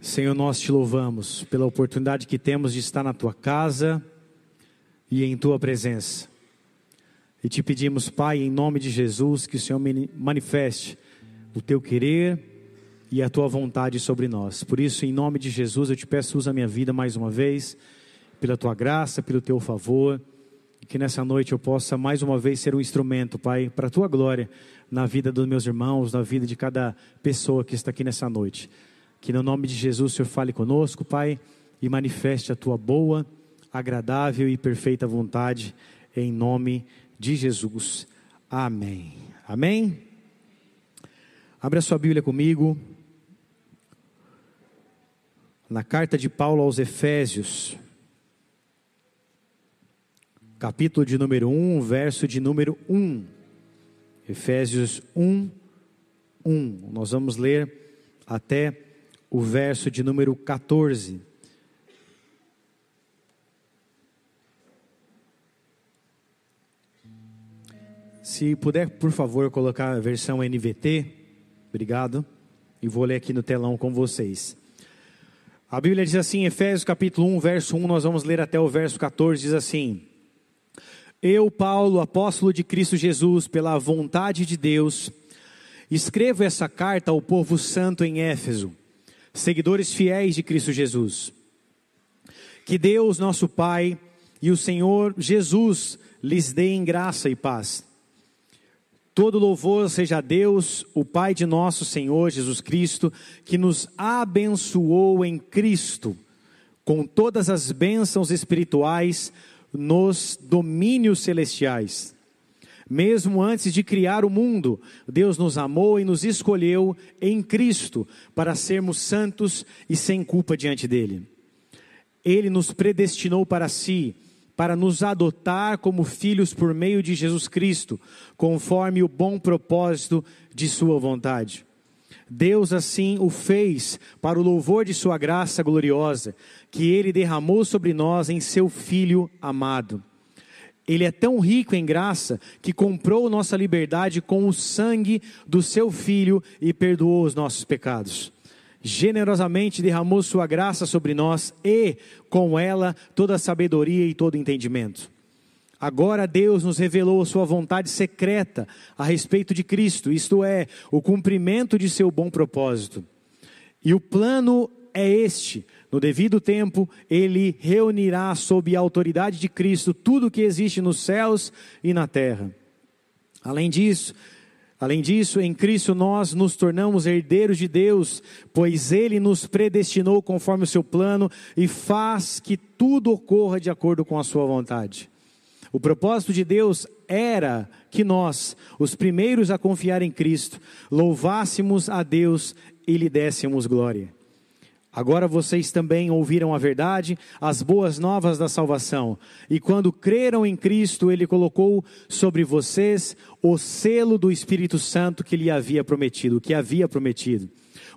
Senhor, nós te louvamos pela oportunidade que temos de estar na tua casa e em tua presença. E te pedimos, Pai, em nome de Jesus, que o Senhor manifeste o teu querer e a tua vontade sobre nós. Por isso, em nome de Jesus, eu te peço, usa a minha vida mais uma vez, pela tua graça, pelo teu favor, que nessa noite eu possa mais uma vez ser um instrumento, Pai, para a tua glória na vida dos meus irmãos, na vida de cada pessoa que está aqui nessa noite. Que no nome de Jesus o Senhor fale conosco, Pai, e manifeste a tua boa, agradável e perfeita vontade, em nome de Jesus. Amém. Amém? Abra sua Bíblia comigo. Na carta de Paulo aos Efésios, capítulo de número 1, verso de número 1. Efésios 1, 1. Nós vamos ler até o verso de número 14. Se puder, por favor, colocar a versão NVT, obrigado. E vou ler aqui no telão com vocês. A Bíblia diz assim, Efésios capítulo 1, verso 1, nós vamos ler até o verso 14, diz assim: Eu, Paulo, apóstolo de Cristo Jesus, pela vontade de Deus, escrevo essa carta ao povo santo em Éfeso seguidores fiéis de Cristo Jesus. Que Deus, nosso Pai, e o Senhor Jesus lhes deem graça e paz. Todo louvor seja a Deus, o Pai de nosso Senhor Jesus Cristo, que nos abençoou em Cristo com todas as bênçãos espirituais nos domínios celestiais mesmo antes de criar o mundo, Deus nos amou e nos escolheu em Cristo para sermos santos e sem culpa diante dele. Ele nos predestinou para si, para nos adotar como filhos por meio de Jesus Cristo, conforme o bom propósito de Sua vontade. Deus assim o fez para o louvor de Sua graça gloriosa, que Ele derramou sobre nós em Seu Filho amado ele é tão rico em graça que comprou nossa liberdade com o sangue do seu filho e perdoou os nossos pecados. Generosamente derramou sua graça sobre nós e, com ela, toda a sabedoria e todo entendimento. Agora Deus nos revelou a sua vontade secreta a respeito de Cristo, isto é, o cumprimento de seu bom propósito. E o plano é este: no devido tempo, ele reunirá sob a autoridade de Cristo tudo o que existe nos céus e na terra. Além disso, Além disso, em Cristo nós nos tornamos herdeiros de Deus, pois Ele nos predestinou conforme o seu plano e faz que tudo ocorra de acordo com a sua vontade. O propósito de Deus era que nós, os primeiros a confiar em Cristo, louvássemos a Deus e lhe dessemos glória. Agora vocês também ouviram a verdade, as boas novas da salvação. E quando creram em Cristo, Ele colocou sobre vocês o selo do Espírito Santo que lhe havia prometido, que havia prometido.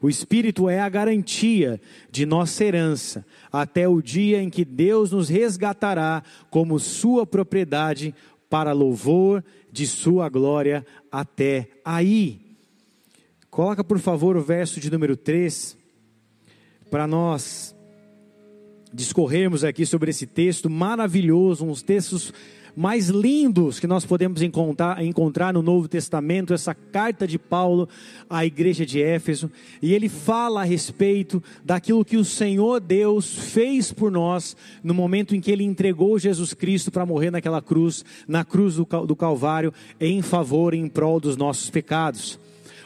O Espírito é a garantia de nossa herança, até o dia em que Deus nos resgatará como sua propriedade, para louvor de sua glória até aí. Coloca, por favor, o verso de número 3 para nós discorrermos aqui sobre esse texto maravilhoso, uns textos mais lindos que nós podemos encontrar, encontrar no Novo Testamento, essa carta de Paulo à igreja de Éfeso, e ele fala a respeito daquilo que o Senhor Deus fez por nós no momento em que ele entregou Jesus Cristo para morrer naquela cruz, na cruz do Calvário, em favor e em prol dos nossos pecados.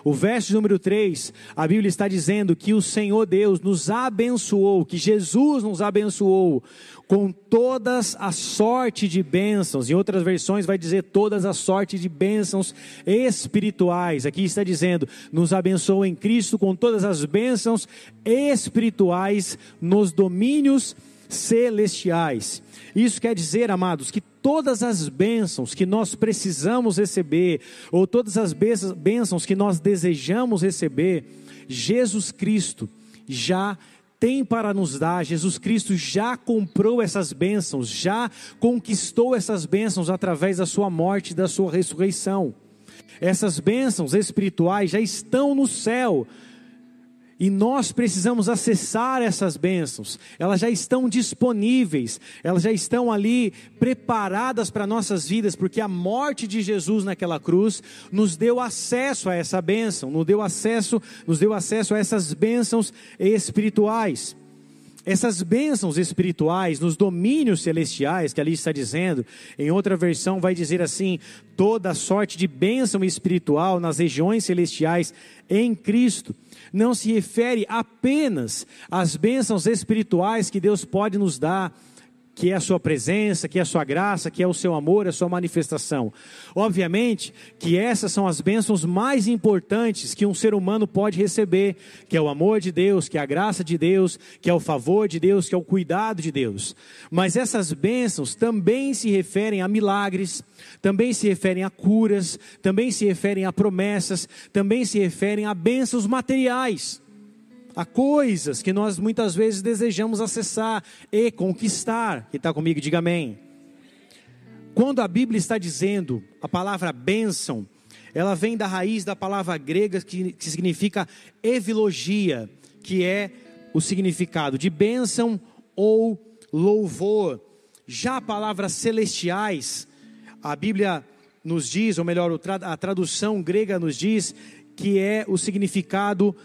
O verso número 3, a Bíblia está dizendo que o Senhor Deus nos abençoou, que Jesus nos abençoou com todas a sorte de bênçãos. Em outras versões vai dizer todas a sorte de bênçãos espirituais. Aqui está dizendo, nos abençoou em Cristo com todas as bênçãos espirituais nos domínios celestiais. Isso quer dizer, amados, que todas as bênçãos que nós precisamos receber, ou todas as bênçãos que nós desejamos receber, Jesus Cristo já tem para nos dar, Jesus Cristo já comprou essas bênçãos, já conquistou essas bênçãos através da sua morte e da sua ressurreição. Essas bênçãos espirituais já estão no céu, E nós precisamos acessar essas bênçãos, elas já estão disponíveis, elas já estão ali preparadas para nossas vidas, porque a morte de Jesus naquela cruz nos deu acesso a essa bênção, nos deu acesso, nos deu acesso a essas bênçãos espirituais. Essas bênçãos espirituais nos domínios celestiais, que ali está dizendo, em outra versão vai dizer assim: toda sorte de bênção espiritual nas regiões celestiais em Cristo não se refere apenas às bênçãos espirituais que Deus pode nos dar, que é a sua presença, que é a sua graça, que é o seu amor, a sua manifestação. Obviamente que essas são as bênçãos mais importantes que um ser humano pode receber, que é o amor de Deus, que é a graça de Deus, que é o favor de Deus, que é o cuidado de Deus. Mas essas bênçãos também se referem a milagres, também se referem a curas, também se referem a promessas, também se referem a bênçãos materiais a coisas que nós muitas vezes desejamos acessar e conquistar. Quem está comigo, diga amém. Quando a Bíblia está dizendo a palavra bênção, ela vem da raiz da palavra grega que, que significa evilogia, que é o significado de bênção ou louvor. Já a palavra celestiais, a Bíblia nos diz, ou melhor, a tradução grega nos diz, que é o significado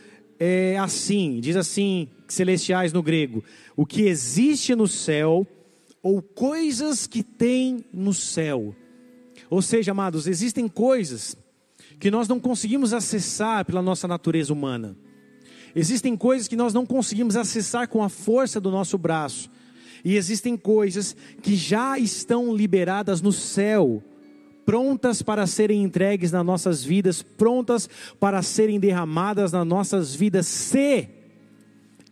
é assim, diz assim, celestiais no grego: o que existe no céu ou coisas que tem no céu. Ou seja, amados, existem coisas que nós não conseguimos acessar pela nossa natureza humana. Existem coisas que nós não conseguimos acessar com a força do nosso braço. E existem coisas que já estão liberadas no céu prontas para serem entregues nas nossas vidas, prontas para serem derramadas nas nossas vidas, se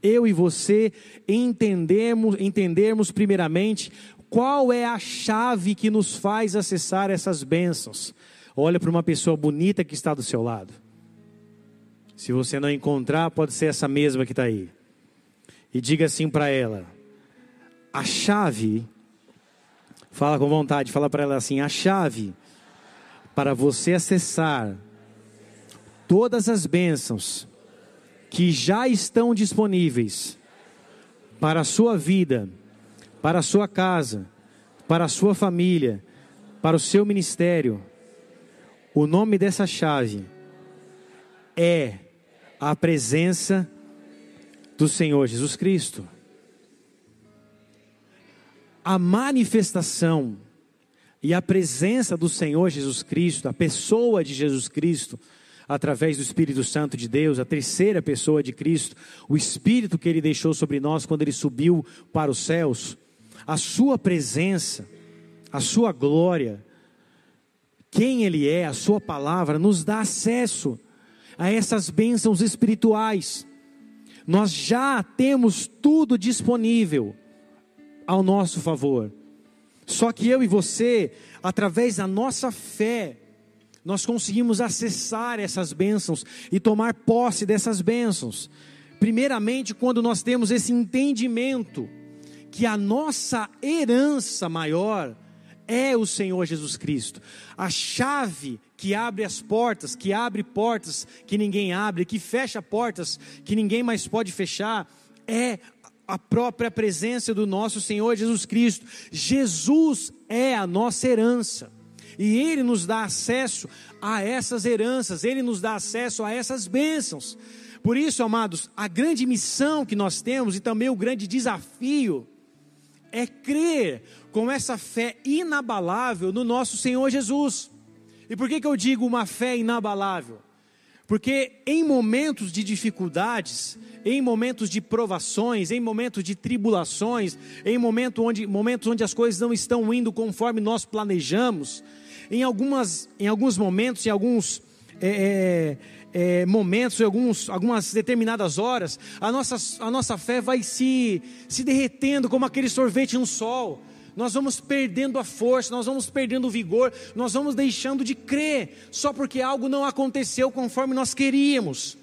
eu e você entendermos, entendermos primeiramente qual é a chave que nos faz acessar essas bênçãos. Olha para uma pessoa bonita que está do seu lado. Se você não encontrar, pode ser essa mesma que está aí. E diga assim para ela: a chave, fala com vontade, fala para ela assim: a chave para você acessar todas as bênçãos que já estão disponíveis para a sua vida, para a sua casa, para a sua família, para o seu ministério. O nome dessa chave é a presença do Senhor Jesus Cristo. A manifestação e a presença do Senhor Jesus Cristo, a pessoa de Jesus Cristo, através do Espírito Santo de Deus, a terceira pessoa de Cristo, o Espírito que Ele deixou sobre nós quando Ele subiu para os céus, a Sua presença, a Sua glória, quem Ele é, a Sua palavra, nos dá acesso a essas bênçãos espirituais. Nós já temos tudo disponível ao nosso favor. Só que eu e você, através da nossa fé, nós conseguimos acessar essas bênçãos e tomar posse dessas bênçãos. Primeiramente, quando nós temos esse entendimento que a nossa herança maior é o Senhor Jesus Cristo. A chave que abre as portas, que abre portas que ninguém abre, que fecha portas que ninguém mais pode fechar, é a própria presença do nosso Senhor Jesus Cristo. Jesus é a nossa herança. E Ele nos dá acesso a essas heranças, Ele nos dá acesso a essas bênçãos. Por isso, amados, a grande missão que nós temos e também o grande desafio é crer com essa fé inabalável no nosso Senhor Jesus. E por que, que eu digo uma fé inabalável? Porque em momentos de dificuldades, em momentos de provações, em momentos de tribulações, em momento onde, momentos onde as coisas não estão indo conforme nós planejamos, em, algumas, em alguns momentos, em alguns é, é, é momentos, em alguns, algumas determinadas horas, a nossa, a nossa fé vai se, se derretendo como aquele sorvete no sol nós vamos perdendo a força, nós vamos perdendo o vigor, nós vamos deixando de crer, só porque algo não aconteceu conforme nós queríamos.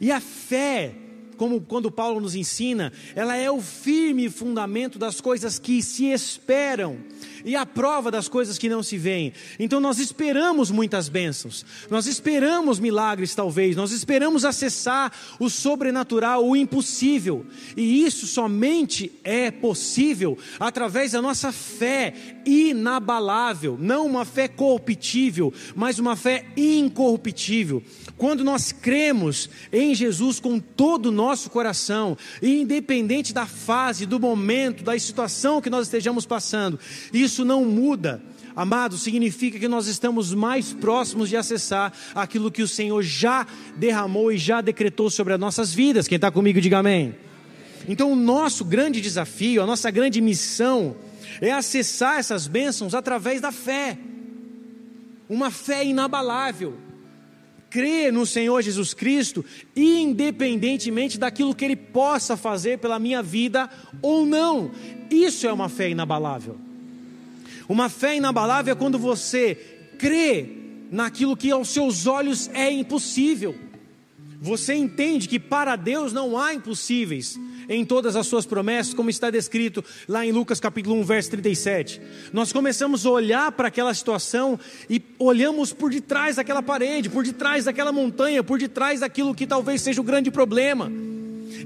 E a fé, como quando Paulo nos ensina, ela é o firme fundamento das coisas que se esperam e a prova das coisas que não se veem. Então nós esperamos muitas bênçãos, nós esperamos milagres, talvez, nós esperamos acessar o sobrenatural, o impossível, e isso somente é possível através da nossa fé inabalável, não uma fé corruptível, mas uma fé incorruptível. Quando nós cremos em Jesus com todo o nosso coração, independente da fase, do momento, da situação que nós estejamos passando, isso não muda. Amado, significa que nós estamos mais próximos de acessar aquilo que o Senhor já derramou e já decretou sobre as nossas vidas. Quem está comigo, diga amém. Então, o nosso grande desafio, a nossa grande missão, é acessar essas bênçãos através da fé, uma fé inabalável crer no Senhor Jesus Cristo, independentemente daquilo que Ele possa fazer pela minha vida ou não. Isso é uma fé inabalável. Uma fé inabalável é quando você crê naquilo que aos seus olhos é impossível. Você entende que para Deus não há impossíveis em todas as suas promessas, como está descrito lá em Lucas capítulo 1, verso 37. Nós começamos a olhar para aquela situação e olhamos por detrás daquela parede, por detrás daquela montanha, por detrás daquilo que talvez seja o grande problema.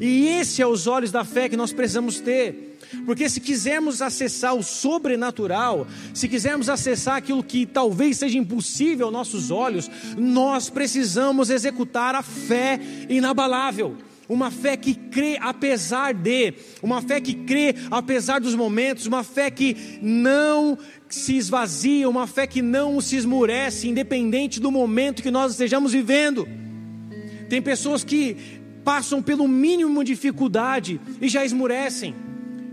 E esse é os olhos da fé que nós precisamos ter. Porque se quisermos acessar o sobrenatural, se quisermos acessar aquilo que talvez seja impossível aos nossos olhos, nós precisamos executar a fé inabalável uma fé que crê apesar de, uma fé que crê apesar dos momentos, uma fé que não se esvazia, uma fé que não se esmurece, independente do momento que nós estejamos vivendo. Tem pessoas que passam pelo mínimo de dificuldade e já esmurecem,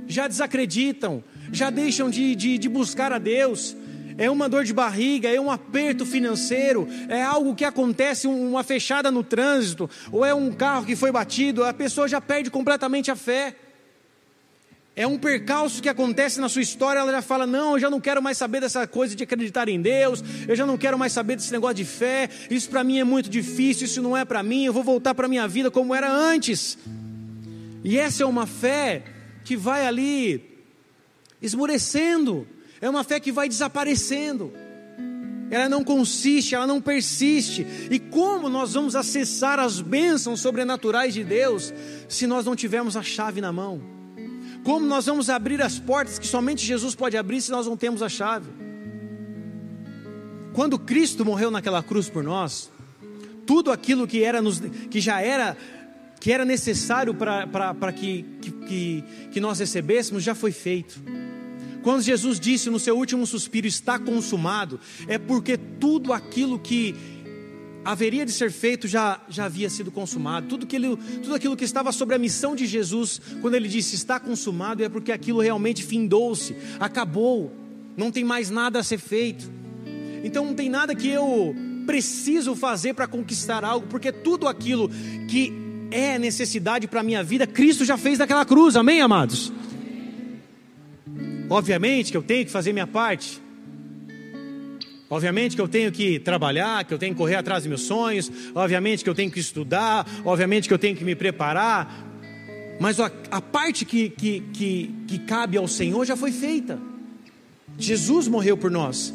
já desacreditam, já deixam de, de, de buscar a Deus, é uma dor de barriga, é um aperto financeiro, é algo que acontece, uma fechada no trânsito, ou é um carro que foi batido, a pessoa já perde completamente a fé. É um percalço que acontece na sua história, ela já fala: Não, eu já não quero mais saber dessa coisa de acreditar em Deus, eu já não quero mais saber desse negócio de fé, isso para mim é muito difícil, isso não é para mim, eu vou voltar para a minha vida como era antes. E essa é uma fé que vai ali esmurecendo, é uma fé que vai desaparecendo. Ela não consiste, ela não persiste. E como nós vamos acessar as bênçãos sobrenaturais de Deus se nós não tivermos a chave na mão? Como nós vamos abrir as portas que somente Jesus pode abrir se nós não temos a chave? Quando Cristo morreu naquela cruz por nós, tudo aquilo que, era nos, que já era que era necessário para que, que, que nós recebêssemos já foi feito. Quando Jesus disse no seu último suspiro, está consumado, é porque tudo aquilo que haveria de ser feito já, já havia sido consumado. Tudo, que ele, tudo aquilo que estava sobre a missão de Jesus, quando ele disse está consumado, é porque aquilo realmente findou-se, acabou, não tem mais nada a ser feito. Então não tem nada que eu preciso fazer para conquistar algo, porque tudo aquilo que é necessidade para a minha vida, Cristo já fez naquela cruz, amém, amados? Obviamente que eu tenho que fazer minha parte. Obviamente que eu tenho que trabalhar, que eu tenho que correr atrás dos meus sonhos. Obviamente que eu tenho que estudar. Obviamente que eu tenho que me preparar. Mas a, a parte que, que, que, que cabe ao Senhor já foi feita. Jesus morreu por nós.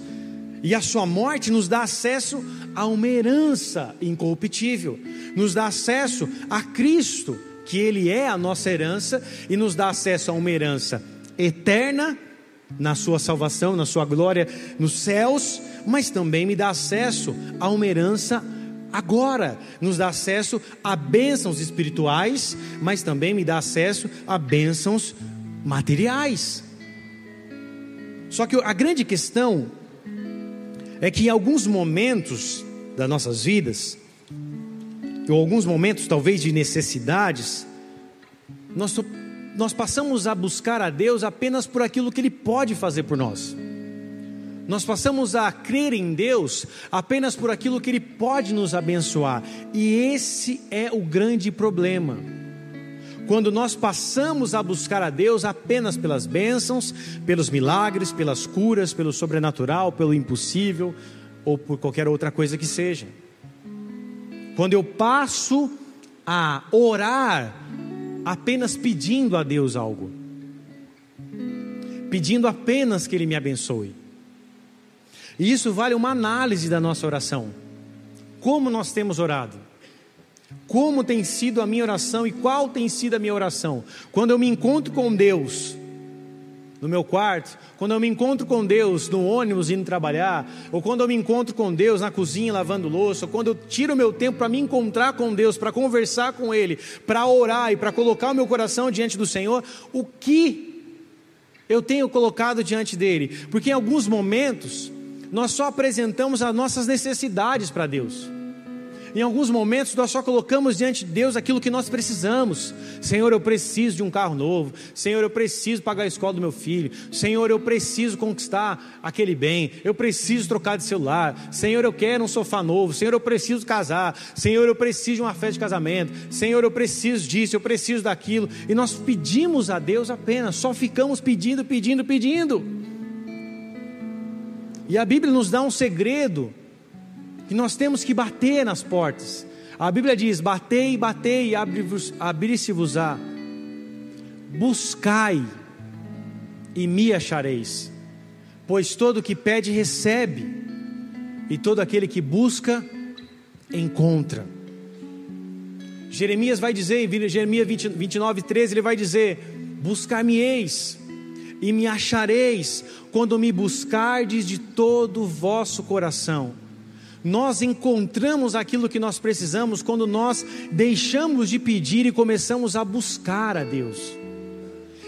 E a sua morte nos dá acesso a uma herança incorruptível, nos dá acesso a Cristo, que Ele é a nossa herança, e nos dá acesso a uma herança eterna na sua salvação, na sua glória nos céus, mas também me dá acesso a uma herança agora, nos dá acesso a bênçãos espirituais, mas também me dá acesso a bênçãos materiais. Só que a grande questão é que em alguns momentos das nossas vidas, ou alguns momentos talvez de necessidades, nós nós passamos a buscar a Deus apenas por aquilo que Ele pode fazer por nós. Nós passamos a crer em Deus apenas por aquilo que Ele pode nos abençoar. E esse é o grande problema. Quando nós passamos a buscar a Deus apenas pelas bênçãos, pelos milagres, pelas curas, pelo sobrenatural, pelo impossível ou por qualquer outra coisa que seja. Quando eu passo a orar apenas pedindo a Deus algo. pedindo apenas que Ele me abençoe. E isso vale uma análise da nossa oração. Como nós temos orado? Como tem sido a minha oração e qual tem sido a minha oração? Quando eu me encontro com Deus, no meu quarto, quando eu me encontro com Deus no ônibus indo trabalhar, ou quando eu me encontro com Deus na cozinha lavando louça, ou quando eu tiro o meu tempo para me encontrar com Deus, para conversar com Ele, para orar e para colocar o meu coração diante do Senhor, o que eu tenho colocado diante dele? Porque em alguns momentos nós só apresentamos as nossas necessidades para Deus. Em alguns momentos nós só colocamos diante de Deus aquilo que nós precisamos. Senhor, eu preciso de um carro novo. Senhor, eu preciso pagar a escola do meu filho. Senhor, eu preciso conquistar aquele bem. Eu preciso trocar de celular. Senhor, eu quero um sofá novo. Senhor, eu preciso casar. Senhor, eu preciso de uma festa de casamento. Senhor, eu preciso disso, eu preciso daquilo. E nós pedimos a Deus apenas, só ficamos pedindo, pedindo, pedindo. E a Bíblia nos dá um segredo que nós temos que bater nas portas. A Bíblia diz: batei, batei, abri-se-vos-á. Buscai e me achareis. Pois todo que pede, recebe, e todo aquele que busca, encontra. Jeremias vai dizer, em Jeremias 20, 29, 13, ele vai dizer: Buscar-me-eis e me achareis, quando me buscardes de todo o vosso coração nós encontramos aquilo que nós precisamos quando nós deixamos de pedir e começamos a buscar a Deus.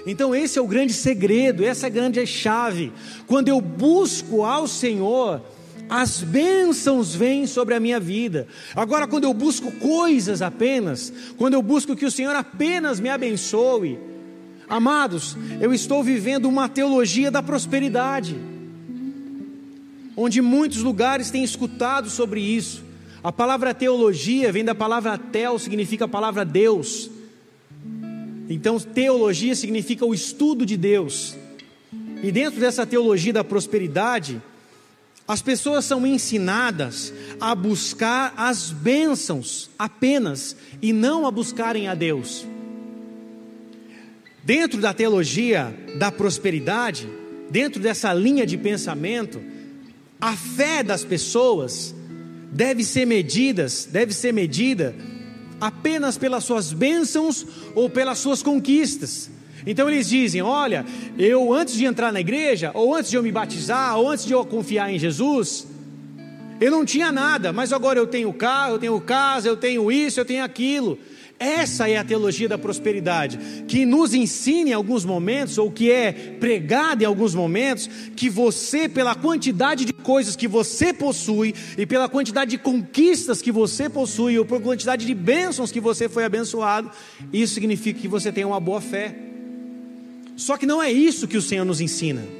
Então, esse é o grande segredo, essa é a grande chave. Quando eu busco ao Senhor, as bênçãos vêm sobre a minha vida. Agora, quando eu busco coisas apenas, quando eu busco que o Senhor apenas me abençoe, amados, eu estou vivendo uma teologia da prosperidade onde muitos lugares têm escutado sobre isso. A palavra teologia vem da palavra tel, significa a palavra Deus. Então, teologia significa o estudo de Deus. E dentro dessa teologia da prosperidade, as pessoas são ensinadas a buscar as bênçãos apenas e não a buscarem a Deus. Dentro da teologia da prosperidade, dentro dessa linha de pensamento, a fé das pessoas deve ser medidas, deve ser medida apenas pelas suas bênçãos ou pelas suas conquistas. Então eles dizem: Olha, eu antes de entrar na igreja, ou antes de eu me batizar, ou antes de eu confiar em Jesus, eu não tinha nada, mas agora eu tenho carro, eu tenho casa, eu tenho isso, eu tenho aquilo. Essa é a teologia da prosperidade, que nos ensina em alguns momentos, ou que é pregada em alguns momentos, que você, pela quantidade de coisas que você possui, e pela quantidade de conquistas que você possui, ou por quantidade de bênçãos que você foi abençoado, isso significa que você tem uma boa fé. Só que não é isso que o Senhor nos ensina.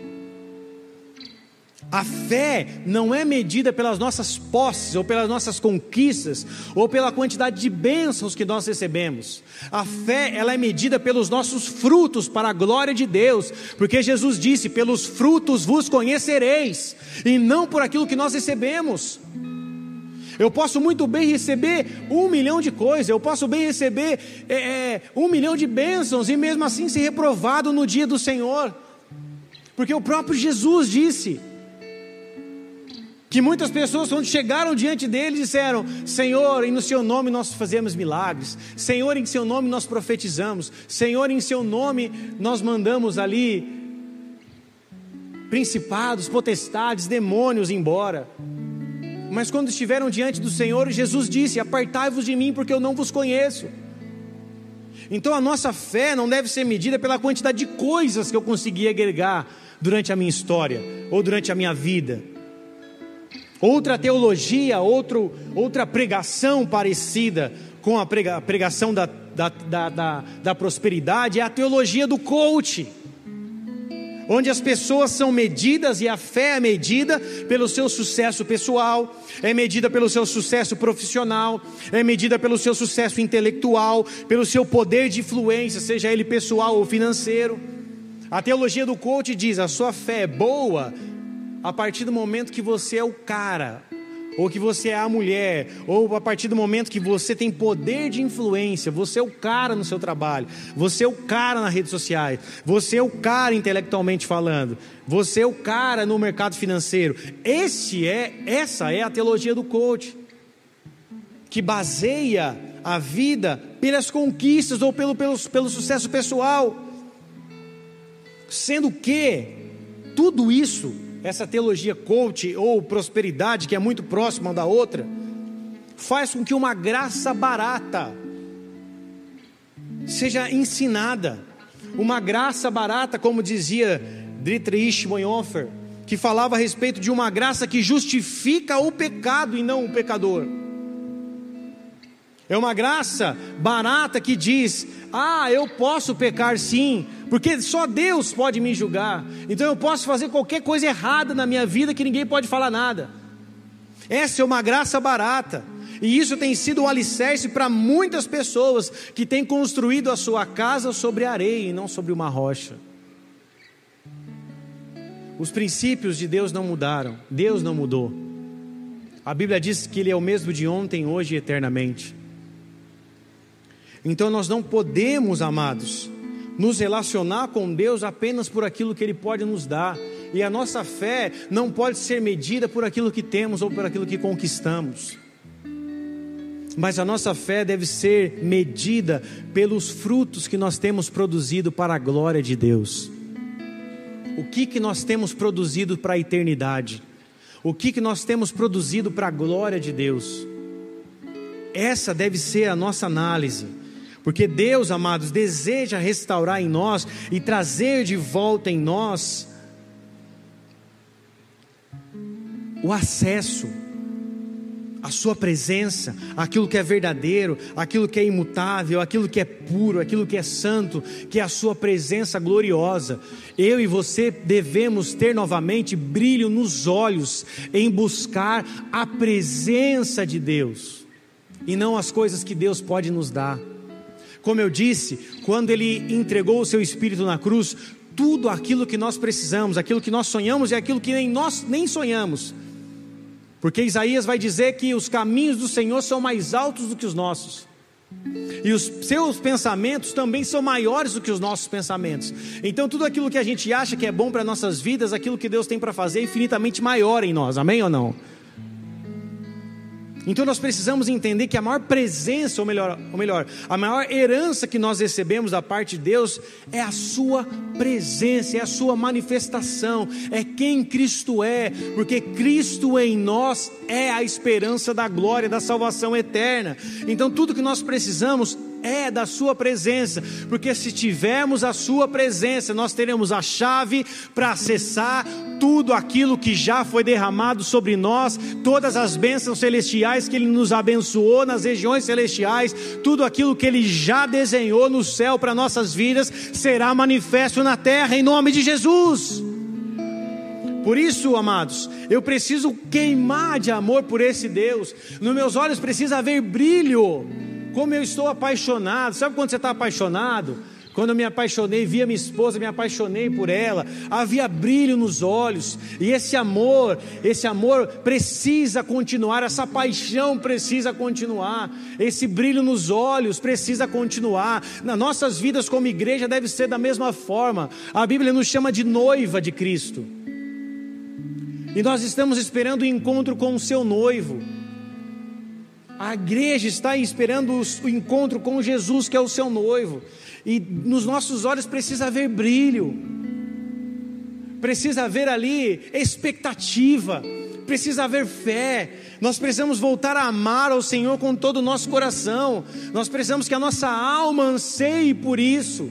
A fé não é medida pelas nossas posses, ou pelas nossas conquistas, ou pela quantidade de bênçãos que nós recebemos. A fé, ela é medida pelos nossos frutos para a glória de Deus, porque Jesus disse: "Pelos frutos vos conhecereis", e não por aquilo que nós recebemos. Eu posso muito bem receber um milhão de coisas, eu posso bem receber é, é, um milhão de bênçãos e mesmo assim ser reprovado no dia do Senhor, porque o próprio Jesus disse: que muitas pessoas, quando chegaram diante dele, disseram: Senhor, em seu nome nós fazemos milagres, Senhor, em seu nome nós profetizamos, Senhor, em seu nome nós mandamos ali principados, potestades, demônios embora. Mas quando estiveram diante do Senhor, Jesus disse: Apartai-vos de mim, porque eu não vos conheço. Então a nossa fé não deve ser medida pela quantidade de coisas que eu consegui agregar durante a minha história ou durante a minha vida Outra teologia, outro, outra pregação parecida com a pregação da, da, da, da, da prosperidade é a teologia do coach, onde as pessoas são medidas e a fé é medida pelo seu sucesso pessoal, é medida pelo seu sucesso profissional, é medida pelo seu sucesso intelectual, pelo seu poder de influência, seja ele pessoal ou financeiro. A teologia do coach diz: a sua fé é boa a partir do momento que você é o cara, ou que você é a mulher, ou a partir do momento que você tem poder de influência, você é o cara no seu trabalho, você é o cara nas redes sociais, você é o cara intelectualmente falando, você é o cara no mercado financeiro. Esse é, essa é a teologia do coach, que baseia a vida pelas conquistas ou pelo, pelo, pelo sucesso pessoal. Sendo que tudo isso, essa teologia coach ou prosperidade, que é muito próxima da outra, faz com que uma graça barata seja ensinada. Uma graça barata, como dizia Dietrich Bonhoeffer, que falava a respeito de uma graça que justifica o pecado e não o pecador. É uma graça barata que diz: ah, eu posso pecar sim, porque só Deus pode me julgar. Então eu posso fazer qualquer coisa errada na minha vida que ninguém pode falar nada. Essa é uma graça barata. E isso tem sido um alicerce para muitas pessoas que têm construído a sua casa sobre areia e não sobre uma rocha. Os princípios de Deus não mudaram, Deus não mudou. A Bíblia diz que Ele é o mesmo de ontem, hoje e eternamente. Então nós não podemos, amados, nos relacionar com Deus apenas por aquilo que Ele pode nos dar. E a nossa fé não pode ser medida por aquilo que temos ou por aquilo que conquistamos. Mas a nossa fé deve ser medida pelos frutos que nós temos produzido para a glória de Deus. O que, que nós temos produzido para a eternidade? O que, que nós temos produzido para a glória de Deus? Essa deve ser a nossa análise. Porque Deus, amados, deseja restaurar em nós e trazer de volta em nós o acesso à Sua presença, aquilo que é verdadeiro, aquilo que é imutável, aquilo que é puro, aquilo que é santo, que é a Sua presença gloriosa. Eu e você devemos ter novamente brilho nos olhos em buscar a presença de Deus e não as coisas que Deus pode nos dar. Como eu disse, quando Ele entregou o Seu Espírito na cruz, tudo aquilo que nós precisamos, aquilo que nós sonhamos e aquilo que nem nós nem sonhamos. Porque Isaías vai dizer que os caminhos do Senhor são mais altos do que os nossos. E os seus pensamentos também são maiores do que os nossos pensamentos. Então, tudo aquilo que a gente acha que é bom para nossas vidas, aquilo que Deus tem para fazer é infinitamente maior em nós. Amém ou não? Então nós precisamos entender que a maior presença, ou melhor, ou melhor, a maior herança que nós recebemos da parte de Deus é a sua presença, é a sua manifestação, é quem Cristo é, porque Cristo em nós é a esperança da glória, da salvação eterna. Então tudo que nós precisamos é da Sua presença, porque se tivermos a Sua presença, nós teremos a chave para acessar tudo aquilo que já foi derramado sobre nós, todas as bênçãos celestiais que Ele nos abençoou nas regiões celestiais, tudo aquilo que Ele já desenhou no céu para nossas vidas, será manifesto na terra em nome de Jesus. Por isso, amados, eu preciso queimar de amor por esse Deus, nos meus olhos precisa haver brilho como eu estou apaixonado. Sabe quando você está apaixonado? Quando eu me apaixonei, via minha esposa, me apaixonei por ela, havia brilho nos olhos, e esse amor, esse amor precisa continuar, essa paixão precisa continuar, esse brilho nos olhos precisa continuar. Nas nossas vidas como igreja deve ser da mesma forma. A Bíblia nos chama de noiva de Cristo. E nós estamos esperando o encontro com o seu noivo. A igreja está esperando o encontro com Jesus, que é o seu noivo. E nos nossos olhos precisa haver brilho, precisa haver ali expectativa, precisa haver fé. Nós precisamos voltar a amar ao Senhor com todo o nosso coração. Nós precisamos que a nossa alma anseie por isso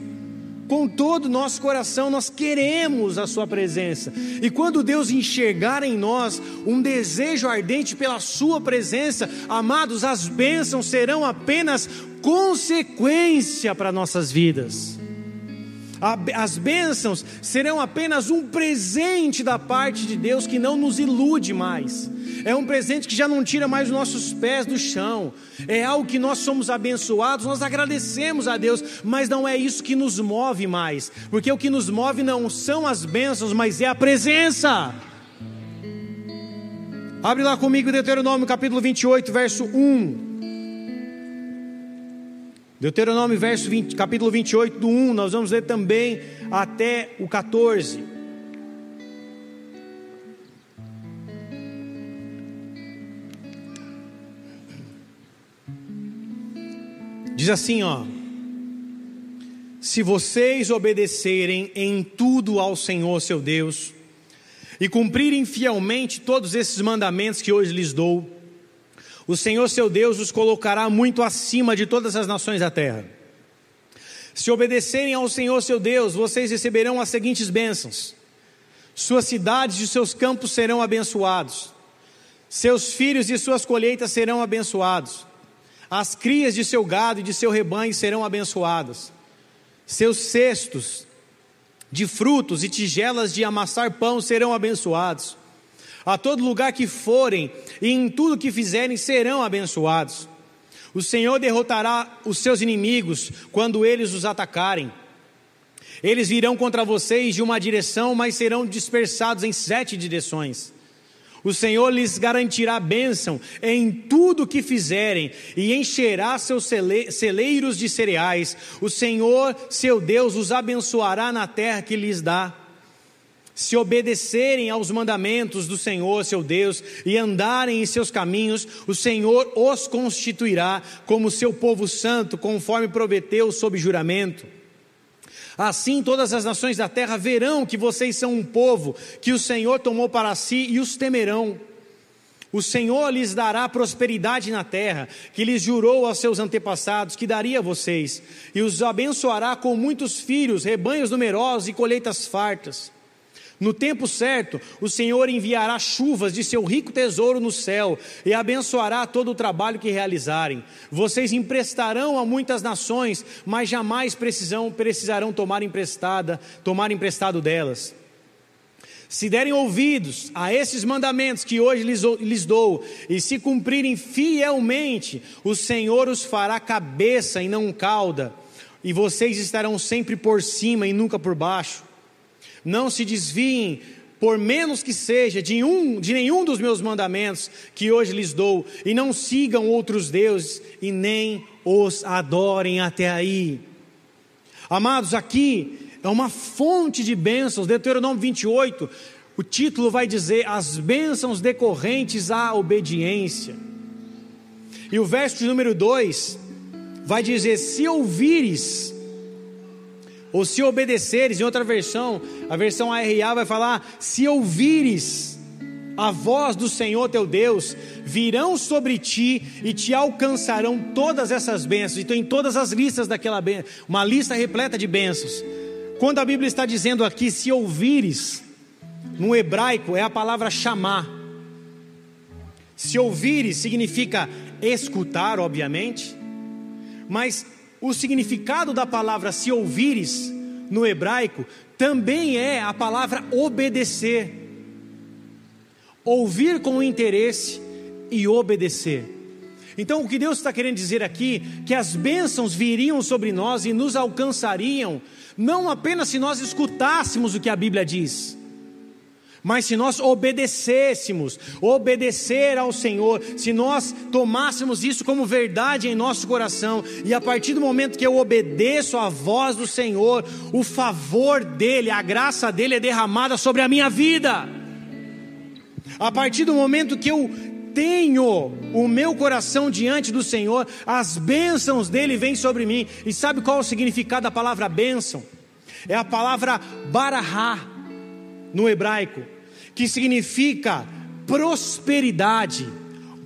com todo o nosso coração, nós queremos a Sua presença. E quando Deus enxergar em nós um desejo ardente pela Sua presença, amados, as bênçãos serão apenas consequência para nossas vidas. As bênçãos serão apenas um presente da parte de Deus que não nos ilude mais é um presente que já não tira mais os nossos pés do chão, é algo que nós somos abençoados, nós agradecemos a Deus, mas não é isso que nos move mais, porque o que nos move não são as bênçãos, mas é a presença. Abre lá comigo Deuteronômio capítulo 28, verso 1. Deuteronômio verso 20, capítulo 28, do 1, nós vamos ler também até o 14. Diz assim, ó: Se vocês obedecerem em tudo ao Senhor seu Deus e cumprirem fielmente todos esses mandamentos que hoje lhes dou, o Senhor seu Deus os colocará muito acima de todas as nações da terra. Se obedecerem ao Senhor seu Deus, vocês receberão as seguintes bênçãos: suas cidades e seus campos serão abençoados, seus filhos e suas colheitas serão abençoados, as crias de seu gado e de seu rebanho serão abençoadas, seus cestos de frutos e tigelas de amassar pão serão abençoados a todo lugar que forem e em tudo que fizerem serão abençoados. O Senhor derrotará os seus inimigos quando eles os atacarem. Eles virão contra vocês de uma direção, mas serão dispersados em sete direções. O Senhor lhes garantirá bênção em tudo que fizerem e encherá seus celeiros de cereais. O Senhor, seu Deus, os abençoará na terra que lhes dá se obedecerem aos mandamentos do Senhor, seu Deus, e andarem em seus caminhos, o Senhor os constituirá como seu povo santo, conforme prometeu sob juramento. Assim todas as nações da terra verão que vocês são um povo que o Senhor tomou para si e os temerão. O Senhor lhes dará prosperidade na terra, que lhes jurou aos seus antepassados que daria a vocês, e os abençoará com muitos filhos, rebanhos numerosos e colheitas fartas. No tempo certo, o Senhor enviará chuvas de seu rico tesouro no céu e abençoará todo o trabalho que realizarem. Vocês emprestarão a muitas nações, mas jamais precisam, precisarão tomar emprestada, tomar emprestado delas. Se derem ouvidos a esses mandamentos que hoje lhes, lhes dou, e se cumprirem fielmente, o Senhor os fará cabeça e não cauda, e vocês estarão sempre por cima e nunca por baixo não se desviem, por menos que seja, de, um, de nenhum dos meus mandamentos que hoje lhes dou, e não sigam outros deuses, e nem os adorem até aí. Amados, aqui é uma fonte de bênçãos, Deuteronômio 28, o título vai dizer as bênçãos decorrentes à obediência. E o verso número 2 vai dizer: Se ouvires ou se obedeceres, em outra versão, a versão ARA vai falar: se ouvires a voz do Senhor teu Deus, virão sobre ti e te alcançarão todas essas bênçãos. Então, em todas as listas daquela bênção, uma lista repleta de bênçãos. Quando a Bíblia está dizendo aqui, se ouvires, no hebraico é a palavra chamar. Se ouvires significa escutar, obviamente, mas o significado da palavra se ouvires no hebraico também é a palavra obedecer. Ouvir com interesse e obedecer. Então, o que Deus está querendo dizer aqui, que as bênçãos viriam sobre nós e nos alcançariam, não apenas se nós escutássemos o que a Bíblia diz, mas se nós obedecêssemos, obedecer ao Senhor, se nós tomássemos isso como verdade em nosso coração, e a partir do momento que eu obedeço à voz do Senhor, o favor dEle, a graça dEle é derramada sobre a minha vida. A partir do momento que eu tenho o meu coração diante do Senhor, as bênçãos dele vêm sobre mim. E sabe qual é o significado da palavra bênção? É a palavra barahá no hebraico que significa prosperidade,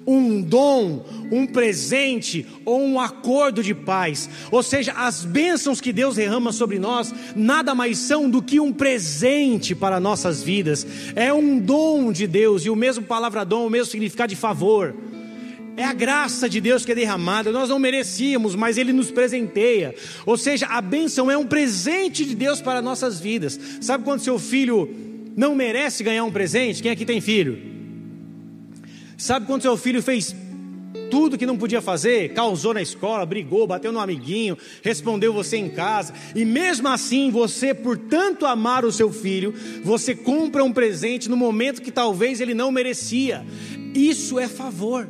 um dom, um presente ou um acordo de paz. Ou seja, as bênçãos que Deus derrama sobre nós nada mais são do que um presente para nossas vidas. É um dom de Deus, e o mesmo palavra dom, o mesmo significado de favor. É a graça de Deus que é derramada, nós não merecíamos, mas Ele nos presenteia. Ou seja, a bênção é um presente de Deus para nossas vidas. Sabe quando seu filho não merece ganhar um presente? Quem aqui tem filho? Sabe quando seu filho fez tudo que não podia fazer, causou na escola, brigou, bateu no amiguinho, respondeu você em casa, e mesmo assim você, por tanto amar o seu filho, você compra um presente no momento que talvez ele não merecia. Isso é favor.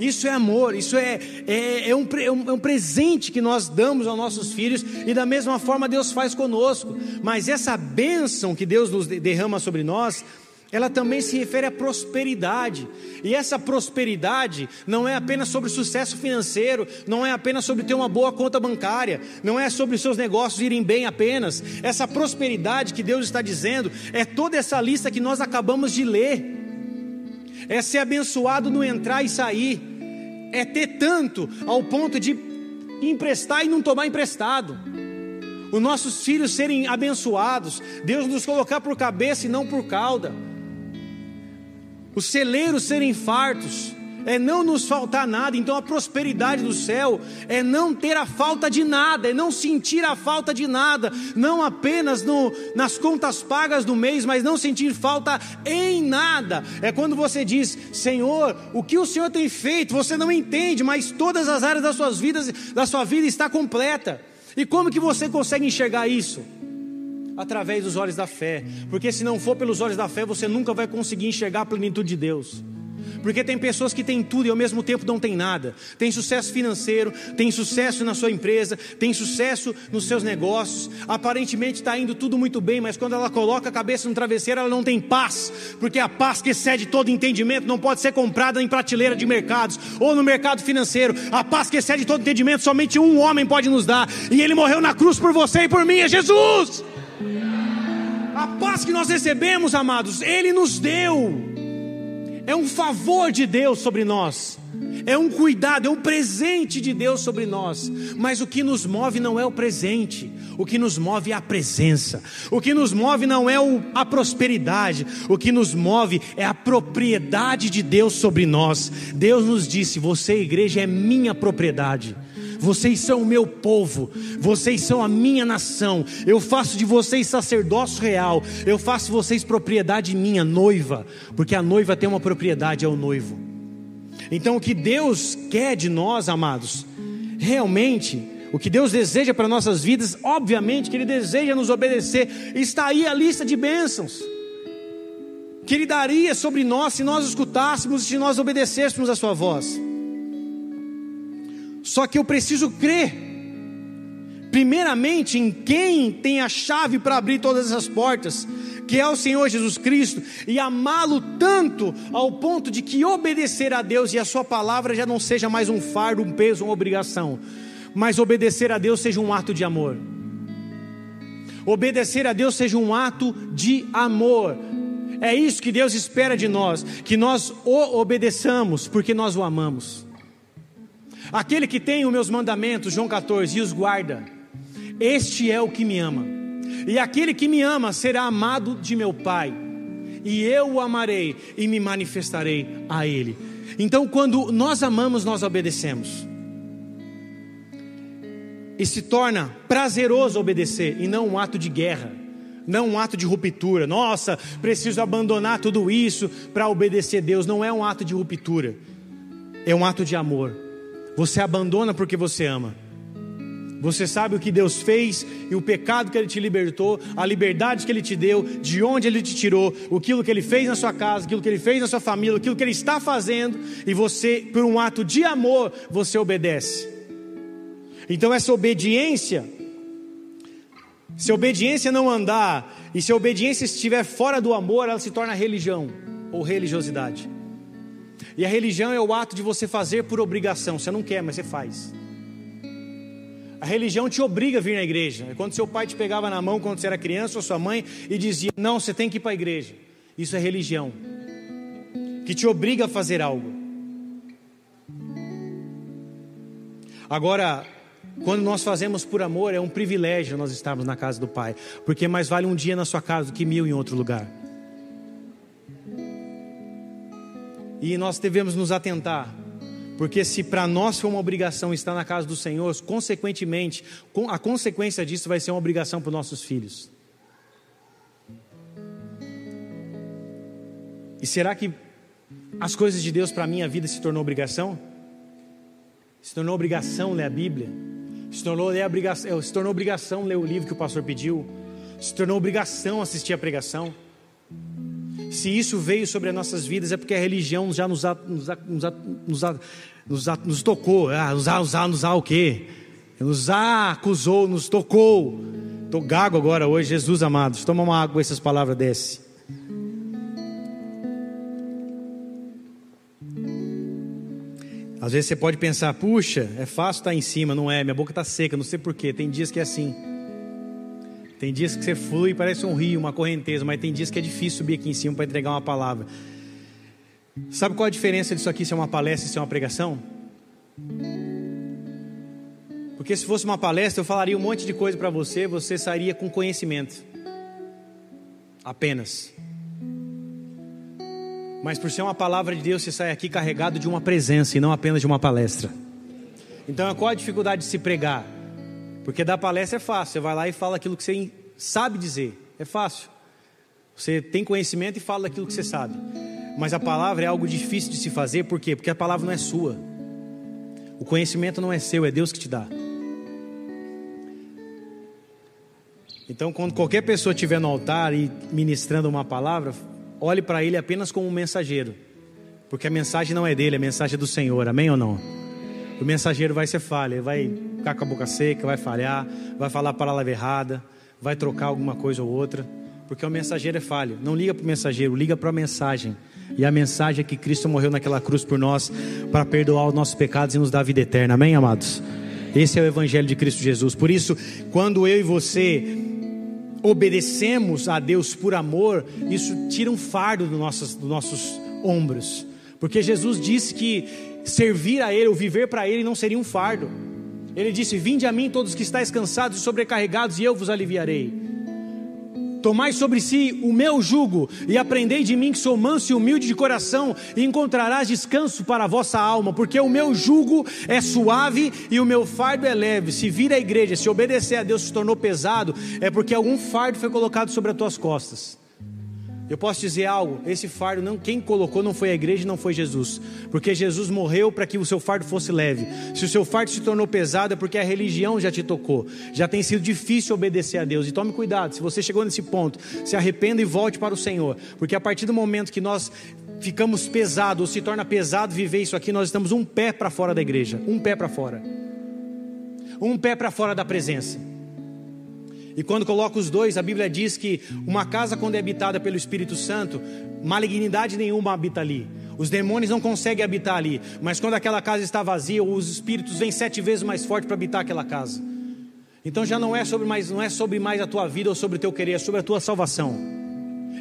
Isso é amor, isso é, é, é, um, é, um, é um presente que nós damos aos nossos filhos, e da mesma forma Deus faz conosco. Mas essa bênção que Deus nos derrama sobre nós, ela também se refere à prosperidade. E essa prosperidade não é apenas sobre sucesso financeiro, não é apenas sobre ter uma boa conta bancária, não é sobre seus negócios irem bem apenas. Essa prosperidade que Deus está dizendo é toda essa lista que nós acabamos de ler é ser abençoado no entrar e sair, é ter tanto ao ponto de emprestar e não tomar emprestado. Os nossos filhos serem abençoados, Deus nos colocar por cabeça e não por cauda. Os celeiros serem fartos, é não nos faltar nada. Então a prosperidade do céu é não ter a falta de nada, é não sentir a falta de nada, não apenas no, nas contas pagas do mês, mas não sentir falta em nada. É quando você diz: Senhor, o que o Senhor tem feito? Você não entende, mas todas as áreas das suas vidas, da sua vida está completa. E como que você consegue enxergar isso? Através dos olhos da fé, porque se não for pelos olhos da fé, você nunca vai conseguir enxergar a plenitude de Deus. Porque tem pessoas que têm tudo e ao mesmo tempo não têm nada. Tem sucesso financeiro, tem sucesso na sua empresa, tem sucesso nos seus negócios. Aparentemente está indo tudo muito bem, mas quando ela coloca a cabeça no travesseiro, ela não tem paz. Porque a paz que excede todo entendimento não pode ser comprada em prateleira de mercados ou no mercado financeiro. A paz que excede todo entendimento somente um homem pode nos dar. E ele morreu na cruz por você e por mim, é Jesus. A paz que nós recebemos, amados, ele nos deu é um favor de Deus sobre nós, é um cuidado, é um presente de Deus sobre nós. Mas o que nos move não é o presente, o que nos move é a presença, o que nos move não é a prosperidade, o que nos move é a propriedade de Deus sobre nós. Deus nos disse: Você, igreja, é minha propriedade. Vocês são o meu povo, vocês são a minha nação. Eu faço de vocês sacerdócio real, eu faço vocês propriedade minha, noiva, porque a noiva tem uma propriedade, é o noivo. Então, o que Deus quer de nós, amados, realmente, o que Deus deseja para nossas vidas, obviamente que Ele deseja nos obedecer, está aí a lista de bênçãos que Ele daria sobre nós se nós escutássemos e se nós obedecêssemos a Sua voz. Só que eu preciso crer, primeiramente, em quem tem a chave para abrir todas essas portas, que é o Senhor Jesus Cristo, e amá-lo tanto ao ponto de que obedecer a Deus e a Sua palavra já não seja mais um fardo, um peso, uma obrigação, mas obedecer a Deus seja um ato de amor. Obedecer a Deus seja um ato de amor. É isso que Deus espera de nós, que nós o obedeçamos, porque nós o amamos. Aquele que tem os meus mandamentos, João 14, e os guarda, este é o que me ama. E aquele que me ama será amado de meu Pai, e eu o amarei e me manifestarei a Ele. Então, quando nós amamos, nós obedecemos. E se torna prazeroso obedecer e não um ato de guerra, não um ato de ruptura. Nossa, preciso abandonar tudo isso para obedecer a Deus. Não é um ato de ruptura, é um ato de amor. Você abandona porque você ama. Você sabe o que Deus fez e o pecado que Ele te libertou, a liberdade que Ele te deu, de onde Ele te tirou, aquilo que Ele fez na sua casa, aquilo que Ele fez na sua família, aquilo que Ele está fazendo, e você, por um ato de amor, você obedece. Então, essa obediência, se a obediência não andar, e se a obediência estiver fora do amor, ela se torna religião ou religiosidade. E a religião é o ato de você fazer por obrigação. Você não quer, mas você faz. A religião te obriga a vir na igreja. É quando seu pai te pegava na mão quando você era criança ou sua mãe e dizia: Não, você tem que ir para a igreja. Isso é religião que te obriga a fazer algo. Agora, quando nós fazemos por amor, é um privilégio nós estarmos na casa do Pai, porque mais vale um dia na sua casa do que mil em outro lugar. E nós devemos nos atentar, porque se para nós for uma obrigação estar na casa do Senhor, consequentemente, a consequência disso vai ser uma obrigação para os nossos filhos. E será que as coisas de Deus para a minha vida se tornou obrigação? Se tornou obrigação ler a Bíblia? Se tornou, ler obrigação, se tornou obrigação ler o livro que o pastor pediu? Se tornou obrigação assistir a pregação? Se isso veio sobre as nossas vidas, é porque a religião já nos, nos, nos, nos, nos tocou. Ah, nos, nos, nos, o quê? Nos acusou, nos tocou. Estou gago agora hoje, Jesus amado. Toma uma água, essas palavras desce. Às vezes você pode pensar, puxa, é fácil estar em cima, não é? Minha boca está seca, não sei porquê. Tem dias que é assim. Tem dias que você flui parece um rio, uma correnteza, mas tem dias que é difícil subir aqui em cima para entregar uma palavra. Sabe qual a diferença disso aqui se é uma palestra e se é uma pregação? Porque se fosse uma palestra, eu falaria um monte de coisa para você, você sairia com conhecimento. Apenas. Mas por ser uma palavra de Deus, você sai aqui carregado de uma presença e não apenas de uma palestra. Então, qual a dificuldade de se pregar? Porque dar palestra é fácil, você vai lá e fala aquilo que você sabe dizer, é fácil. Você tem conhecimento e fala aquilo que você sabe. Mas a palavra é algo difícil de se fazer, por quê? Porque a palavra não é sua. O conhecimento não é seu, é Deus que te dá. Então, quando qualquer pessoa estiver no altar e ministrando uma palavra, olhe para ele apenas como um mensageiro, porque a mensagem não é dele, a mensagem é do Senhor, amém ou não? O mensageiro vai ser falha, ele vai ficar com a boca seca, vai falhar, vai falar a palavra errada, vai trocar alguma coisa ou outra, porque o mensageiro é falho. Não liga para o mensageiro, liga para a mensagem. E a mensagem é que Cristo morreu naquela cruz por nós para perdoar os nossos pecados e nos dar vida eterna. Amém, amados? Esse é o evangelho de Cristo Jesus. Por isso, quando eu e você obedecemos a Deus por amor, isso tira um fardo dos nossos, dos nossos ombros. Porque Jesus disse que servir a Ele, ou viver para Ele, não seria um fardo. Ele disse: Vinde a mim todos que estáis cansados e sobrecarregados, e eu vos aliviarei. Tomai sobre si o meu jugo e aprendei de mim que sou manso e humilde de coração, e encontrarás descanso para a vossa alma, porque o meu jugo é suave e o meu fardo é leve. Se vir a igreja, se obedecer a Deus se tornou pesado, é porque algum fardo foi colocado sobre as tuas costas. Eu posso dizer algo, esse fardo não quem colocou não foi a igreja, não foi Jesus, porque Jesus morreu para que o seu fardo fosse leve. Se o seu fardo se tornou pesado é porque a religião já te tocou. Já tem sido difícil obedecer a Deus. E tome cuidado, se você chegou nesse ponto, se arrependa e volte para o Senhor, porque a partir do momento que nós ficamos pesados, ou se torna pesado viver isso aqui, nós estamos um pé para fora da igreja, um pé para fora. Um pé para fora da presença. E quando coloca os dois, a Bíblia diz que uma casa, quando é habitada pelo Espírito Santo, malignidade nenhuma habita ali. Os demônios não conseguem habitar ali. Mas quando aquela casa está vazia, os espíritos vêm sete vezes mais forte para habitar aquela casa. Então já não é sobre mais, não é sobre mais a tua vida ou sobre o teu querer, é sobre a tua salvação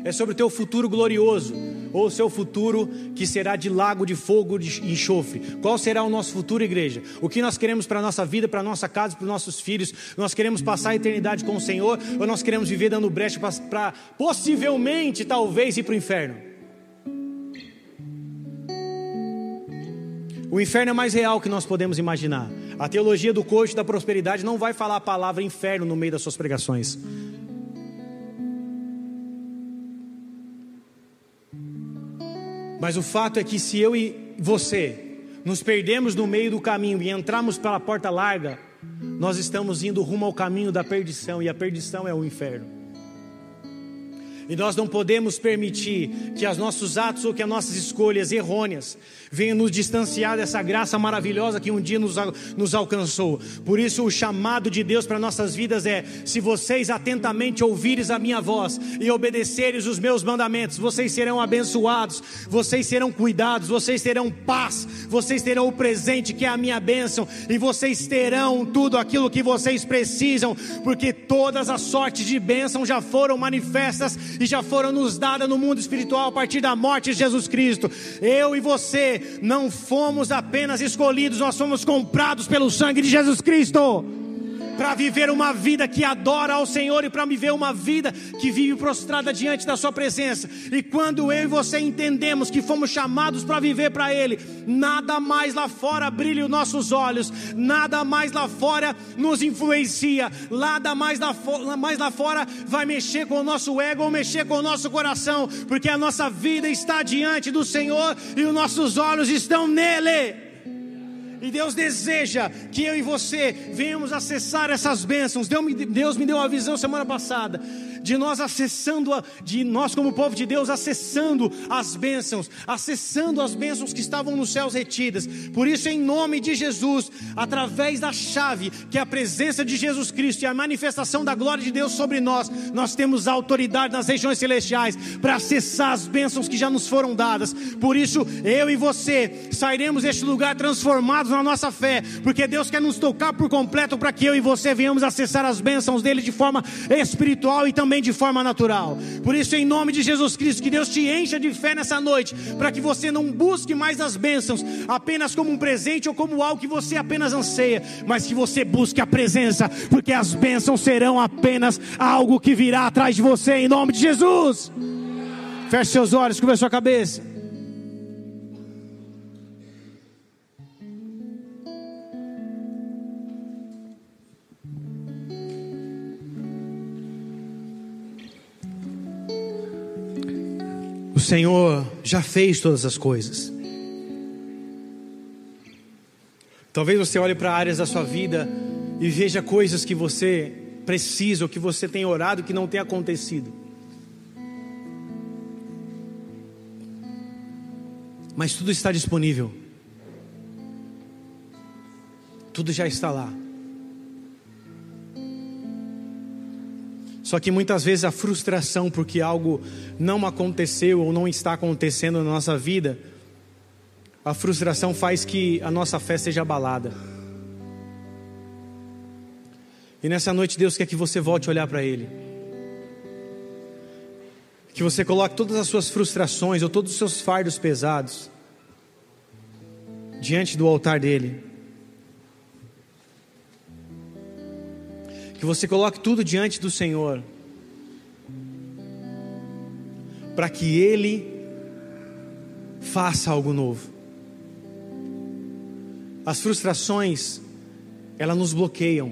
é sobre o teu futuro glorioso, ou o seu futuro que será de lago de fogo e enxofre. Qual será o nosso futuro, igreja? O que nós queremos para a nossa vida, para a nossa casa, para os nossos filhos? Nós queremos passar a eternidade com o Senhor, ou nós queremos viver dando brecha para possivelmente, talvez, ir para o inferno? O inferno é mais real que nós podemos imaginar. A teologia do coach da prosperidade não vai falar a palavra inferno no meio das suas pregações. Mas o fato é que se eu e você nos perdemos no meio do caminho e entramos pela porta larga, nós estamos indo rumo ao caminho da perdição, e a perdição é o inferno. E nós não podemos permitir que os nossos atos ou que as nossas escolhas errôneas venha nos distanciar dessa graça maravilhosa que um dia nos, nos alcançou. Por isso, o chamado de Deus para nossas vidas é: se vocês atentamente ouvires a minha voz e obedeceres os meus mandamentos, vocês serão abençoados, vocês serão cuidados, vocês terão paz, vocês terão o presente que é a minha bênção, e vocês terão tudo aquilo que vocês precisam, porque todas as sortes de bênção já foram manifestas e já foram nos dadas no mundo espiritual a partir da morte de Jesus Cristo. Eu e você não fomos apenas escolhidos, nós fomos comprados pelo sangue de Jesus Cristo para viver uma vida que adora ao Senhor e para viver uma vida que vive prostrada diante da Sua presença. E quando eu e você entendemos que fomos chamados para viver para Ele, nada mais lá fora brilha os nossos olhos, nada mais lá fora nos influencia, nada mais lá, mais lá fora vai mexer com o nosso ego ou mexer com o nosso coração, porque a nossa vida está diante do Senhor e os nossos olhos estão nele. E Deus deseja que eu e você venhamos acessar essas bênçãos. Deus me, Deus me deu uma visão semana passada de nós acessando, a, de nós como povo de Deus acessando as bênçãos, acessando as bênçãos que estavam nos céus retidas. Por isso, em nome de Jesus, através da chave que é a presença de Jesus Cristo e a manifestação da glória de Deus sobre nós, nós temos autoridade nas regiões celestiais para acessar as bênçãos que já nos foram dadas. Por isso, eu e você sairemos deste lugar transformados na nossa fé, porque Deus quer nos tocar por completo para que eu e você venhamos acessar as bênçãos dele de forma espiritual e também de forma natural. Por isso, em nome de Jesus Cristo, que Deus te encha de fé nessa noite, para que você não busque mais as bênçãos apenas como um presente ou como algo que você apenas anseia, mas que você busque a presença, porque as bênçãos serão apenas algo que virá atrás de você, em nome de Jesus. Feche seus olhos, cubra sua cabeça. O Senhor já fez todas as coisas. Talvez você olhe para áreas da sua vida e veja coisas que você precisa, ou que você tem orado que não tem acontecido. Mas tudo está disponível. Tudo já está lá. Só que muitas vezes a frustração porque algo não aconteceu ou não está acontecendo na nossa vida, a frustração faz que a nossa fé seja abalada. E nessa noite Deus quer que você volte a olhar para Ele. Que você coloque todas as suas frustrações ou todos os seus fardos pesados diante do altar dele. Que você coloque tudo diante do Senhor, para que Ele faça algo novo. As frustrações, elas nos bloqueiam,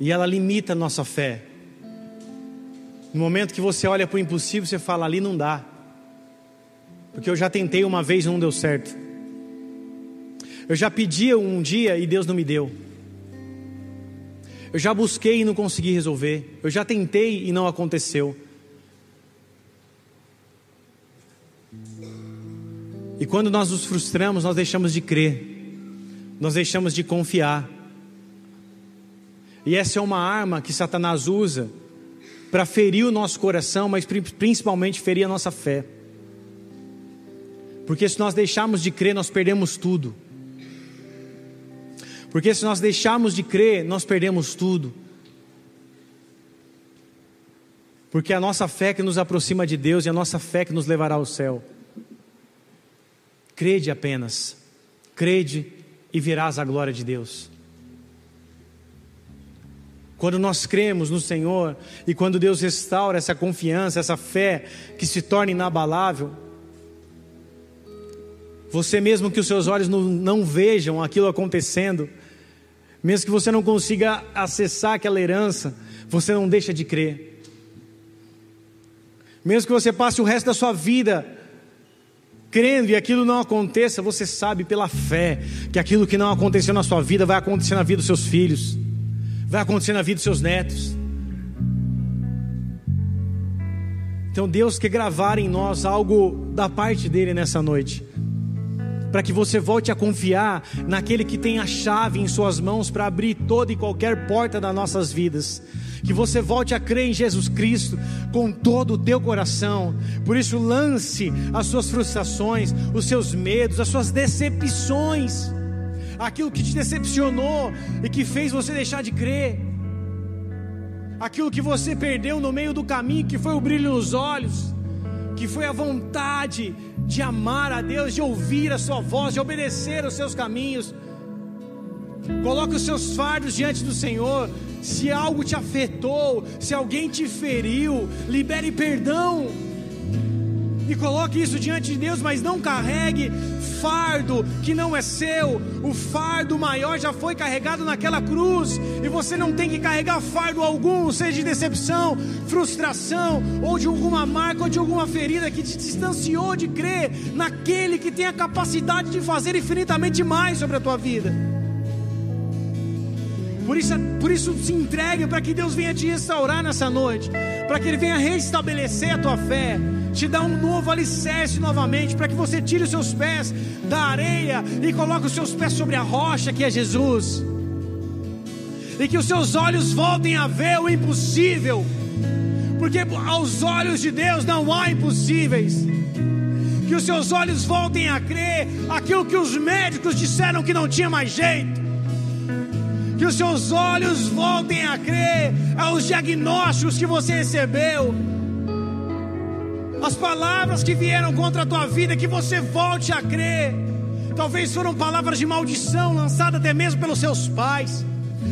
e ela limita a nossa fé. No momento que você olha para o impossível, você fala: ali não dá, porque eu já tentei uma vez e não deu certo. Eu já pedi um dia e Deus não me deu. Eu já busquei e não consegui resolver. Eu já tentei e não aconteceu. E quando nós nos frustramos, nós deixamos de crer, nós deixamos de confiar. E essa é uma arma que Satanás usa para ferir o nosso coração, mas principalmente ferir a nossa fé. Porque se nós deixarmos de crer, nós perdemos tudo. Porque se nós deixarmos de crer, nós perdemos tudo. Porque é a nossa fé que nos aproxima de Deus e a nossa fé que nos levará ao céu. Crede apenas, crede e verás a glória de Deus. Quando nós cremos no Senhor e quando Deus restaura essa confiança, essa fé que se torna inabalável, você mesmo que os seus olhos não, não vejam aquilo acontecendo, mesmo que você não consiga acessar aquela herança, você não deixa de crer. Mesmo que você passe o resto da sua vida crendo e aquilo não aconteça, você sabe pela fé que aquilo que não aconteceu na sua vida vai acontecer na vida dos seus filhos, vai acontecer na vida dos seus netos. Então Deus quer gravar em nós algo da parte dele nessa noite para que você volte a confiar naquele que tem a chave em suas mãos para abrir toda e qualquer porta das nossas vidas. Que você volte a crer em Jesus Cristo com todo o teu coração. Por isso, lance as suas frustrações, os seus medos, as suas decepções, aquilo que te decepcionou e que fez você deixar de crer, aquilo que você perdeu no meio do caminho, que foi o brilho nos olhos que foi a vontade de amar a Deus, de ouvir a Sua voz, de obedecer os seus caminhos. Coloque os seus fardos diante do Senhor. Se algo te afetou, se alguém te feriu, libere perdão. E coloque isso diante de Deus, mas não carregue fardo que não é seu. O fardo maior já foi carregado naquela cruz e você não tem que carregar fardo algum, seja de decepção, frustração ou de alguma marca ou de alguma ferida que te distanciou de crer naquele que tem a capacidade de fazer infinitamente mais sobre a tua vida. Por isso, por isso se entregue para que Deus venha te restaurar nessa noite, para que Ele venha restabelecer a tua fé te dá um novo alicerce novamente, para que você tire os seus pés da areia e coloque os seus pés sobre a rocha que é Jesus. E que os seus olhos voltem a ver o impossível, porque aos olhos de Deus não há impossíveis. Que os seus olhos voltem a crer aquilo que os médicos disseram que não tinha mais jeito. Que os seus olhos voltem a crer aos diagnósticos que você recebeu as palavras que vieram contra a tua vida, que você volte a crer. Talvez foram palavras de maldição lançadas até mesmo pelos seus pais,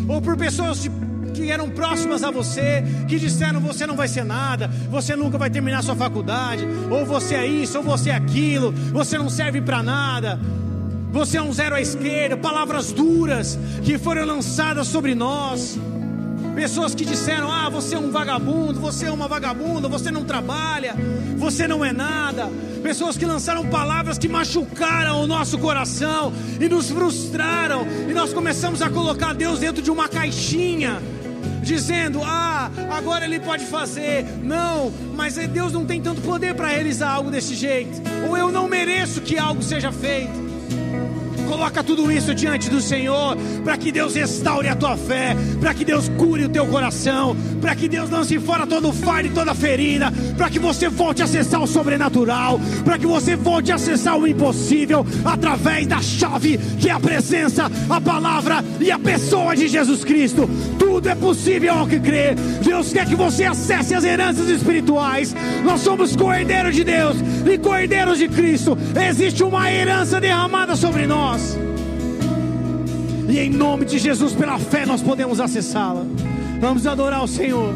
ou por pessoas que eram próximas a você, que disseram: você não vai ser nada, você nunca vai terminar sua faculdade, ou você é isso, ou você é aquilo, você não serve para nada, você é um zero à esquerda. Palavras duras que foram lançadas sobre nós. Pessoas que disseram: Ah, você é um vagabundo, você é uma vagabunda, você não trabalha, você não é nada. Pessoas que lançaram palavras que machucaram o nosso coração e nos frustraram, e nós começamos a colocar Deus dentro de uma caixinha, dizendo: Ah, agora Ele pode fazer. Não, mas Deus não tem tanto poder para realizar algo desse jeito, ou eu não mereço que algo seja feito. Coloca tudo isso diante do Senhor, para que Deus restaure a tua fé, para que Deus cure o teu coração, para que Deus lance fora todo fardo e toda ferida, para que você volte a acessar o sobrenatural, para que você volte a acessar o impossível através da chave que é a presença, a palavra e a pessoa de Jesus Cristo. Tudo é possível ao que crê. Deus quer que você acesse as heranças espirituais. Nós somos cordeiros de Deus e cordeiros de Cristo. Existe uma herança derramada sobre nós nós. E em nome de Jesus, pela fé, nós podemos acessá-la. Vamos adorar o Senhor.